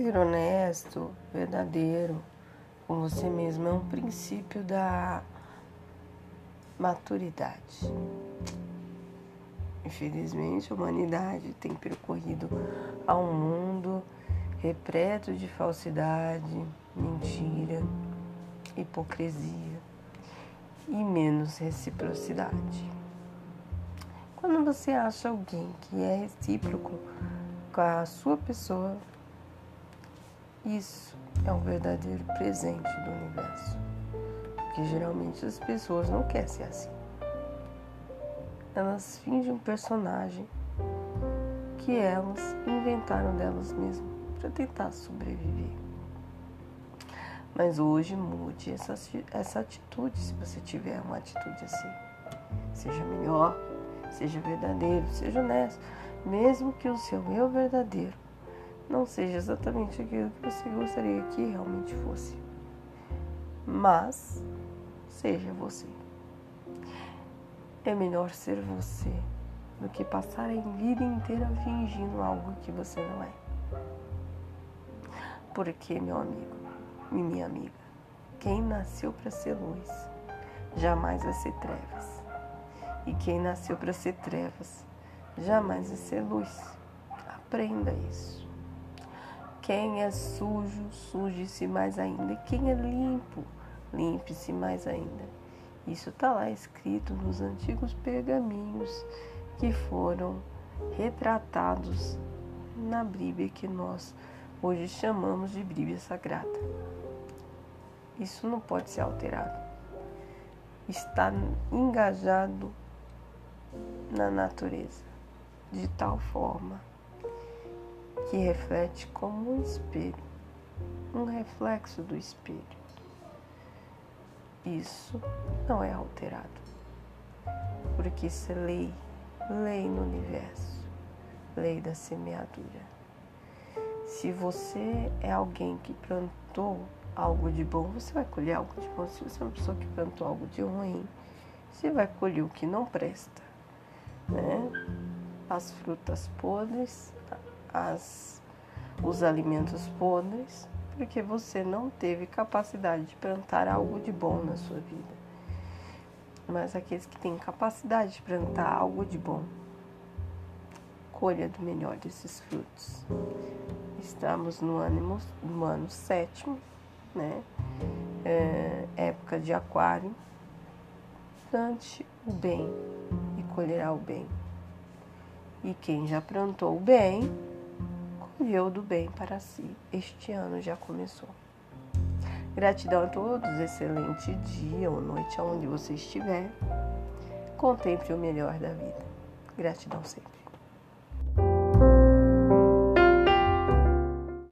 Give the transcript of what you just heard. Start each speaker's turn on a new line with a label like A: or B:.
A: Ser honesto, verdadeiro com você mesmo é um princípio da maturidade. Infelizmente, a humanidade tem percorrido a um mundo repleto de falsidade, mentira, hipocrisia e menos reciprocidade. Quando você acha alguém que é recíproco com a sua pessoa, isso é um verdadeiro presente do universo. Porque geralmente as pessoas não querem ser assim. Elas fingem um personagem que elas inventaram delas mesmas para tentar sobreviver. Mas hoje mude essa, essa atitude, se você tiver uma atitude assim. Seja melhor, seja verdadeiro, seja honesto, mesmo que o seu eu verdadeiro não seja exatamente aquilo que você gostaria que realmente fosse. Mas seja você. É melhor ser você do que passar a vida inteira fingindo algo que você não é. Porque, meu amigo e minha amiga, quem nasceu para ser luz jamais vai ser trevas. E quem nasceu para ser trevas jamais vai ser luz. Aprenda isso. Quem é sujo, suje-se mais ainda. Quem é limpo, limpe-se mais ainda. Isso está lá escrito nos antigos pergaminhos que foram retratados na Bíblia que nós hoje chamamos de Bíblia Sagrada. Isso não pode ser alterado. Está engajado na natureza de tal forma que reflete como um espelho, um reflexo do espelho. Isso não é alterado, porque isso é lei, lei no universo, lei da semeadura. Se você é alguém que plantou algo de bom, você vai colher algo de bom. Se você é uma pessoa que plantou algo de ruim, você vai colher o que não presta, né? As frutas podres, as, os alimentos podres, porque você não teve capacidade de plantar algo de bom na sua vida. Mas aqueles que têm capacidade de plantar algo de bom, colha do melhor desses frutos. Estamos no ano, no ano sétimo, né? É, época de aquário. Plante o bem e colherá o bem. E quem já plantou o bem, colheu do bem para si. Este ano já começou. Gratidão a todos, excelente dia ou noite aonde você estiver. Contemple o melhor da vida. Gratidão sempre.